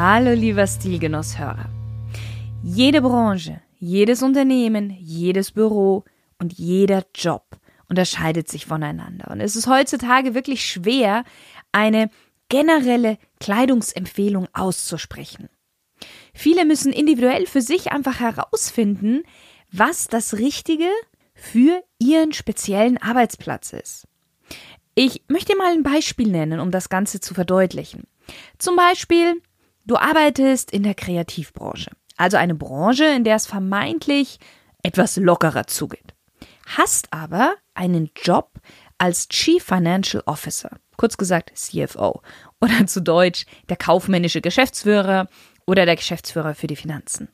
Hallo lieber Stilgenusshörer. Jede Branche, jedes Unternehmen, jedes Büro und jeder Job unterscheidet sich voneinander. Und es ist heutzutage wirklich schwer, eine generelle Kleidungsempfehlung auszusprechen. Viele müssen individuell für sich einfach herausfinden, was das Richtige für ihren speziellen Arbeitsplatz ist. Ich möchte mal ein Beispiel nennen, um das Ganze zu verdeutlichen. Zum Beispiel Du arbeitest in der Kreativbranche, also eine Branche, in der es vermeintlich etwas lockerer zugeht. Hast aber einen Job als Chief Financial Officer, kurz gesagt CFO oder zu Deutsch der kaufmännische Geschäftsführer oder der Geschäftsführer für die Finanzen.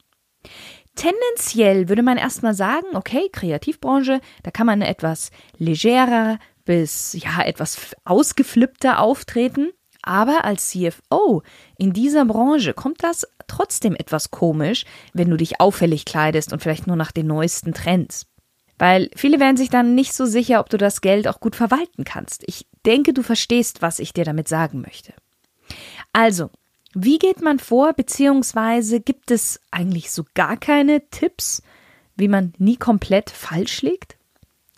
Tendenziell würde man erstmal sagen, okay, Kreativbranche, da kann man etwas legerer bis ja etwas ausgeflippter auftreten. Aber als CFO in dieser Branche kommt das trotzdem etwas komisch, wenn du dich auffällig kleidest und vielleicht nur nach den neuesten Trends. Weil viele werden sich dann nicht so sicher, ob du das Geld auch gut verwalten kannst. Ich denke, du verstehst, was ich dir damit sagen möchte. Also, wie geht man vor, beziehungsweise gibt es eigentlich so gar keine Tipps, wie man nie komplett falsch liegt?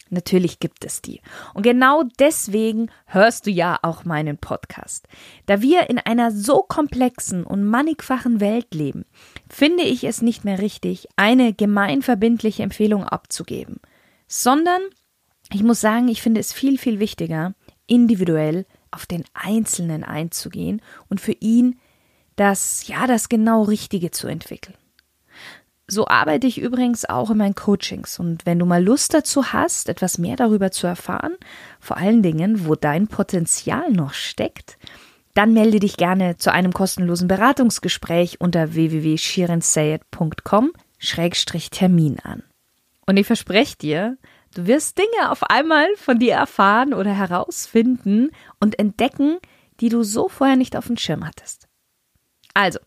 Natürlich gibt es die. Und genau deswegen hörst du ja auch meinen Podcast. Da wir in einer so komplexen und mannigfachen Welt leben, finde ich es nicht mehr richtig, eine gemeinverbindliche Empfehlung abzugeben, sondern ich muss sagen, ich finde es viel, viel wichtiger, individuell auf den Einzelnen einzugehen und für ihn das, ja, das genau Richtige zu entwickeln. So arbeite ich übrigens auch in meinen Coachings. Und wenn du mal Lust dazu hast, etwas mehr darüber zu erfahren, vor allen Dingen, wo dein Potenzial noch steckt, dann melde dich gerne zu einem kostenlosen Beratungsgespräch unter www.shirensayed.com-termin an. Und ich verspreche dir, du wirst Dinge auf einmal von dir erfahren oder herausfinden und entdecken, die du so vorher nicht auf dem Schirm hattest. Also,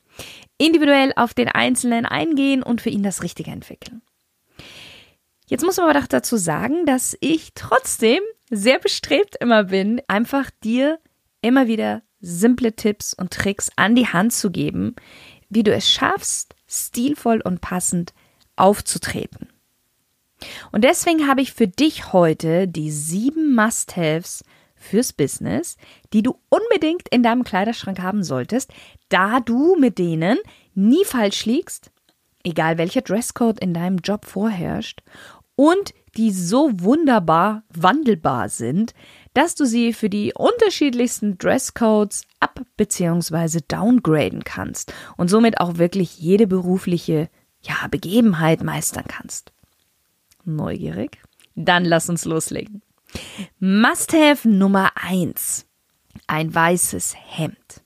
individuell auf den Einzelnen eingehen und für ihn das Richtige entwickeln. Jetzt muss man aber doch dazu sagen, dass ich trotzdem sehr bestrebt immer bin, einfach dir immer wieder simple Tipps und Tricks an die Hand zu geben, wie du es schaffst, stilvoll und passend aufzutreten. Und deswegen habe ich für dich heute die sieben Must-Haves fürs Business, die du unbedingt in deinem Kleiderschrank haben solltest, da du mit denen nie falsch liegst, egal welcher Dresscode in deinem Job vorherrscht, und die so wunderbar wandelbar sind, dass du sie für die unterschiedlichsten Dresscodes ab- bzw. downgraden kannst und somit auch wirklich jede berufliche ja, Begebenheit meistern kannst. Neugierig? Dann lass uns loslegen. Must-have Nummer eins: Ein weißes Hemd.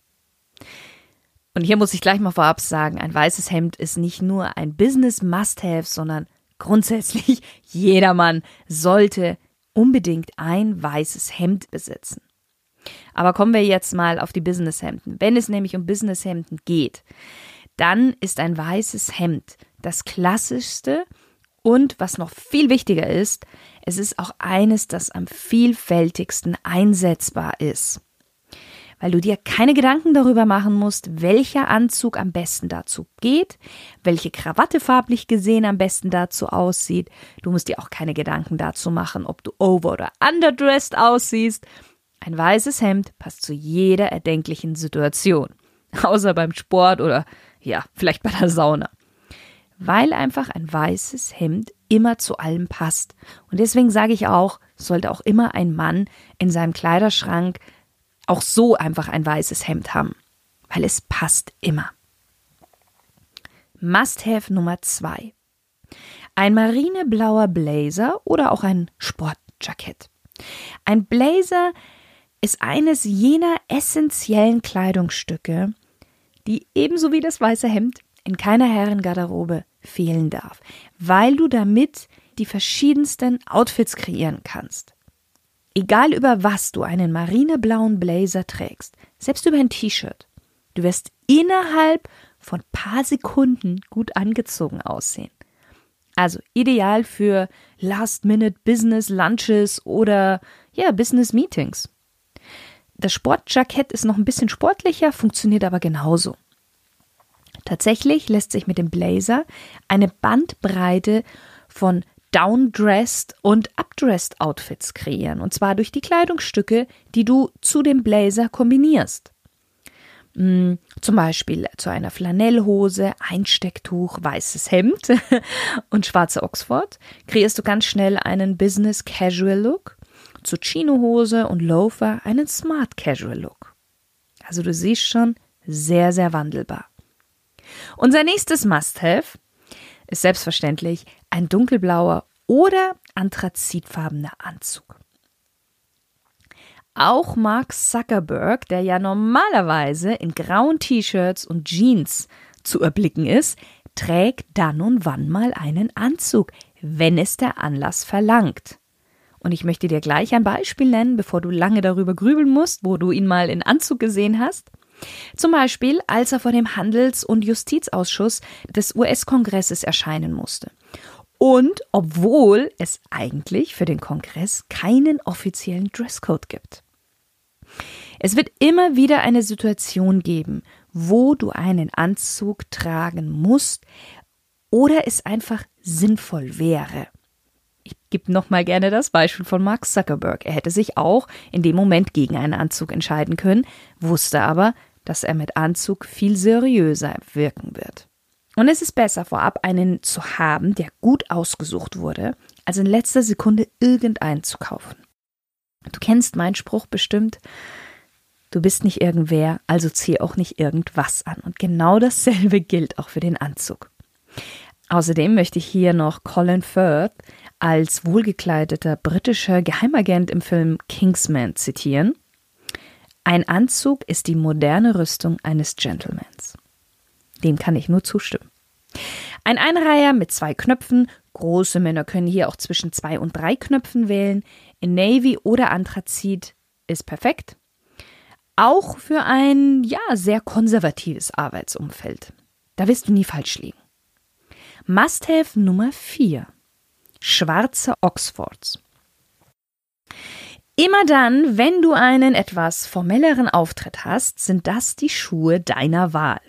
Und hier muss ich gleich mal vorab sagen, ein weißes Hemd ist nicht nur ein Business Must-have, sondern grundsätzlich jedermann sollte unbedingt ein weißes Hemd besitzen. Aber kommen wir jetzt mal auf die Businesshemden. Wenn es nämlich um Businesshemden geht, dann ist ein weißes Hemd das klassischste und was noch viel wichtiger ist, es ist auch eines, das am vielfältigsten einsetzbar ist. Weil du dir keine Gedanken darüber machen musst, welcher Anzug am besten dazu geht, welche Krawatte farblich gesehen am besten dazu aussieht. Du musst dir auch keine Gedanken dazu machen, ob du over- oder underdressed aussiehst. Ein weißes Hemd passt zu jeder erdenklichen Situation. Außer beim Sport oder ja, vielleicht bei der Sauna weil einfach ein weißes Hemd immer zu allem passt. Und deswegen sage ich auch, sollte auch immer ein Mann in seinem Kleiderschrank auch so einfach ein weißes Hemd haben, weil es passt immer. Must-have Nummer zwei. Ein marineblauer Blazer oder auch ein Sportjackett. Ein Blazer ist eines jener essentiellen Kleidungsstücke, die ebenso wie das weiße Hemd in keiner Herrengarderobe fehlen darf, weil du damit die verschiedensten Outfits kreieren kannst. Egal über was du einen marineblauen Blazer trägst, selbst über ein T-Shirt, du wirst innerhalb von paar Sekunden gut angezogen aussehen. Also ideal für Last-Minute-Business-Lunches oder ja, Business-Meetings. Das Sportjackett ist noch ein bisschen sportlicher, funktioniert aber genauso. Tatsächlich lässt sich mit dem Blazer eine Bandbreite von Downdressed und Updressed Outfits kreieren, und zwar durch die Kleidungsstücke, die du zu dem Blazer kombinierst. Hm, zum Beispiel zu einer Flanellhose, Einstecktuch, weißes Hemd und schwarze Oxford kreierst du ganz schnell einen Business Casual Look, zu Chinohose und Loafer einen Smart Casual Look. Also du siehst schon, sehr, sehr wandelbar. Unser nächstes Must-Have ist selbstverständlich ein dunkelblauer oder anthrazitfarbener Anzug. Auch Mark Zuckerberg, der ja normalerweise in grauen T-Shirts und Jeans zu erblicken ist, trägt dann und wann mal einen Anzug, wenn es der Anlass verlangt. Und ich möchte dir gleich ein Beispiel nennen, bevor du lange darüber grübeln musst, wo du ihn mal in Anzug gesehen hast. Zum Beispiel, als er vor dem Handels- und Justizausschuss des US-Kongresses erscheinen musste. Und obwohl es eigentlich für den Kongress keinen offiziellen Dresscode gibt. Es wird immer wieder eine Situation geben, wo du einen Anzug tragen musst oder es einfach sinnvoll wäre. Ich gebe nochmal gerne das Beispiel von Mark Zuckerberg. Er hätte sich auch in dem Moment gegen einen Anzug entscheiden können, wusste aber, dass er mit Anzug viel seriöser wirken wird. Und es ist besser, vorab einen zu haben, der gut ausgesucht wurde, als in letzter Sekunde irgendeinen zu kaufen. Du kennst meinen Spruch bestimmt, du bist nicht irgendwer, also zieh auch nicht irgendwas an. Und genau dasselbe gilt auch für den Anzug. Außerdem möchte ich hier noch Colin Firth als wohlgekleideter britischer Geheimagent im Film Kingsman zitieren. Ein Anzug ist die moderne Rüstung eines Gentlemans. Dem kann ich nur zustimmen. Ein Einreiher mit zwei Knöpfen, große Männer können hier auch zwischen zwei und drei Knöpfen wählen, in Navy oder Anthrazit ist perfekt. Auch für ein, ja, sehr konservatives Arbeitsumfeld. Da wirst du nie falsch liegen. Must-have Nummer 4. Schwarze Oxfords. Immer dann, wenn du einen etwas formelleren Auftritt hast, sind das die Schuhe deiner Wahl.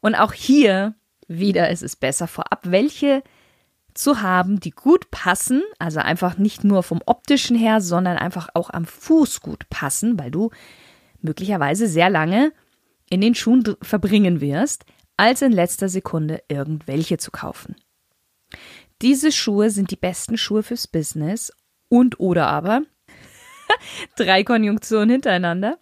Und auch hier wieder ist es besser vorab, welche zu haben, die gut passen, also einfach nicht nur vom optischen her, sondern einfach auch am Fuß gut passen, weil du möglicherweise sehr lange in den Schuhen verbringen wirst, als in letzter Sekunde irgendwelche zu kaufen. Diese Schuhe sind die besten Schuhe fürs Business und oder aber drei Konjunktionen hintereinander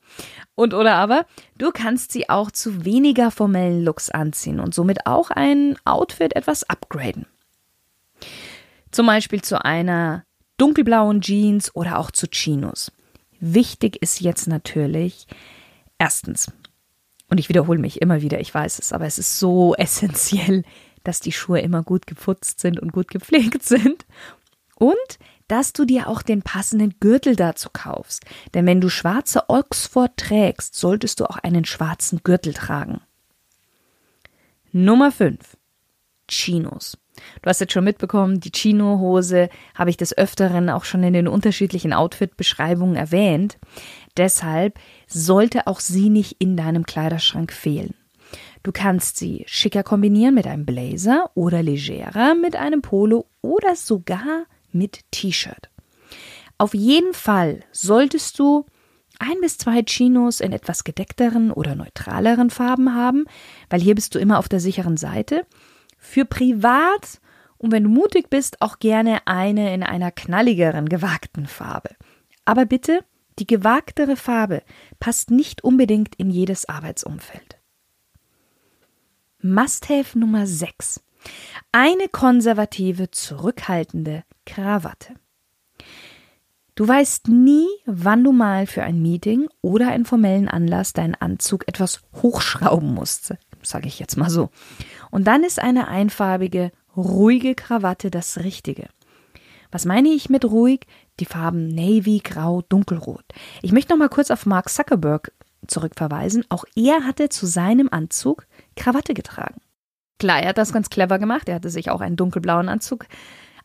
und oder aber du kannst sie auch zu weniger formellen Looks anziehen und somit auch ein Outfit etwas upgraden. Zum Beispiel zu einer dunkelblauen Jeans oder auch zu Chinos. Wichtig ist jetzt natürlich erstens, und ich wiederhole mich immer wieder, ich weiß es, aber es ist so essentiell, dass die Schuhe immer gut geputzt sind und gut gepflegt sind. Und dass du dir auch den passenden Gürtel dazu kaufst. Denn wenn du schwarze Oxford trägst, solltest du auch einen schwarzen Gürtel tragen. Nummer 5. Chinos. Du hast jetzt schon mitbekommen, die Chino-Hose habe ich des Öfteren auch schon in den unterschiedlichen Outfit-Beschreibungen erwähnt. Deshalb sollte auch sie nicht in deinem Kleiderschrank fehlen. Du kannst sie schicker kombinieren mit einem Blazer oder legerer mit einem Polo oder sogar mit T-Shirt. Auf jeden Fall solltest du ein bis zwei Chinos in etwas gedeckteren oder neutraleren Farben haben, weil hier bist du immer auf der sicheren Seite. Für privat und wenn du mutig bist, auch gerne eine in einer knalligeren, gewagten Farbe. Aber bitte, die gewagtere Farbe passt nicht unbedingt in jedes Arbeitsumfeld. Must-have Nummer 6. Eine konservative, zurückhaltende Krawatte. Du weißt nie, wann du mal für ein Meeting oder einen formellen Anlass deinen Anzug etwas hochschrauben musst, sage ich jetzt mal so. Und dann ist eine einfarbige, ruhige Krawatte das Richtige. Was meine ich mit ruhig? Die Farben Navy, Grau, Dunkelrot. Ich möchte noch mal kurz auf Mark Zuckerberg zurückverweisen. Auch er hatte zu seinem Anzug Krawatte getragen. Klar, er hat das ganz clever gemacht. Er hatte sich auch einen dunkelblauen Anzug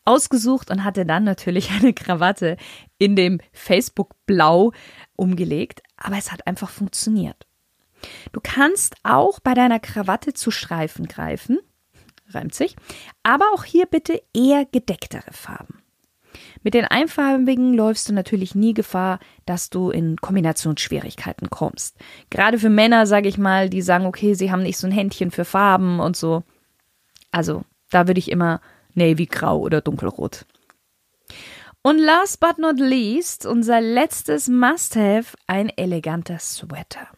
ausgesucht und hatte dann natürlich eine Krawatte in dem Facebook-Blau umgelegt. Aber es hat einfach funktioniert. Du kannst auch bei deiner Krawatte zu Streifen greifen. Reimt sich. Aber auch hier bitte eher gedecktere Farben. Mit den einfarbigen läufst du natürlich nie Gefahr, dass du in Kombinationsschwierigkeiten kommst. Gerade für Männer, sage ich mal, die sagen, okay, sie haben nicht so ein Händchen für Farben und so. Also, da würde ich immer Navy Grau oder Dunkelrot. Und last but not least, unser letztes Must-Have, ein eleganter Sweater.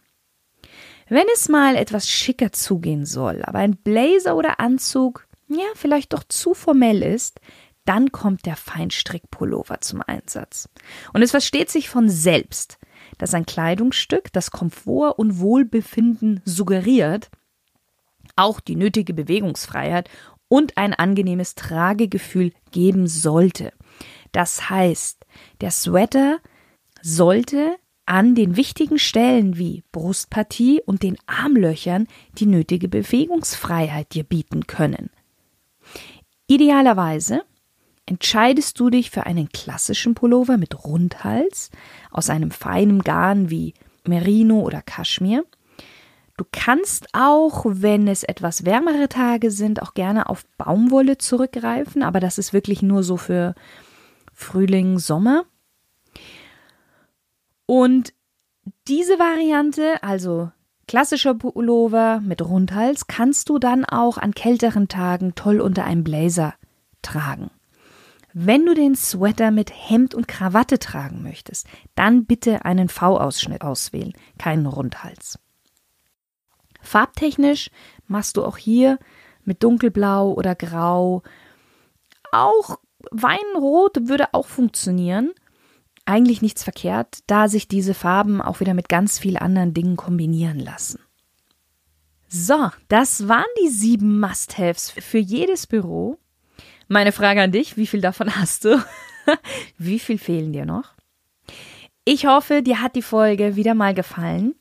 Wenn es mal etwas schicker zugehen soll, aber ein Blazer oder Anzug, ja, vielleicht doch zu formell ist, dann kommt der Feinstrickpullover zum Einsatz. Und es versteht sich von selbst, dass ein Kleidungsstück, das Komfort und Wohlbefinden suggeriert, auch die nötige Bewegungsfreiheit und ein angenehmes Tragegefühl geben sollte. Das heißt, der Sweater sollte an den wichtigen Stellen wie Brustpartie und den Armlöchern die nötige Bewegungsfreiheit dir bieten können. Idealerweise entscheidest du dich für einen klassischen Pullover mit Rundhals aus einem feinen Garn wie Merino oder Kaschmir. Du kannst auch, wenn es etwas wärmere Tage sind, auch gerne auf Baumwolle zurückgreifen, aber das ist wirklich nur so für Frühling, Sommer. Und diese Variante, also klassischer Pullover mit Rundhals, kannst du dann auch an kälteren Tagen toll unter einem Blazer tragen. Wenn du den Sweater mit Hemd und Krawatte tragen möchtest, dann bitte einen V-Ausschnitt auswählen, keinen Rundhals. Farbtechnisch machst du auch hier mit dunkelblau oder grau. Auch Weinrot würde auch funktionieren. Eigentlich nichts verkehrt, da sich diese Farben auch wieder mit ganz vielen anderen Dingen kombinieren lassen. So, das waren die sieben Must-Haves für jedes Büro. Meine Frage an dich, wie viel davon hast du? wie viel fehlen dir noch? Ich hoffe, dir hat die Folge wieder mal gefallen.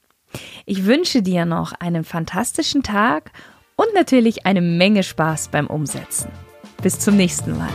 Ich wünsche dir noch einen fantastischen Tag und natürlich eine Menge Spaß beim Umsetzen. Bis zum nächsten Mal.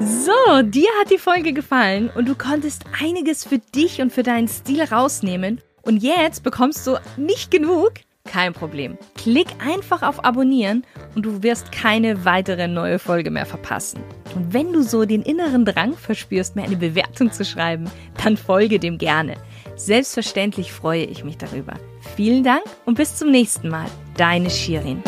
So, dir hat die Folge gefallen und du konntest einiges für dich und für deinen Stil rausnehmen. Und jetzt bekommst du nicht genug kein Problem. Klick einfach auf Abonnieren und du wirst keine weitere neue Folge mehr verpassen. Und wenn du so den inneren Drang verspürst, mir eine Bewertung zu schreiben, dann folge dem gerne. Selbstverständlich freue ich mich darüber. Vielen Dank und bis zum nächsten Mal. Deine Shirin.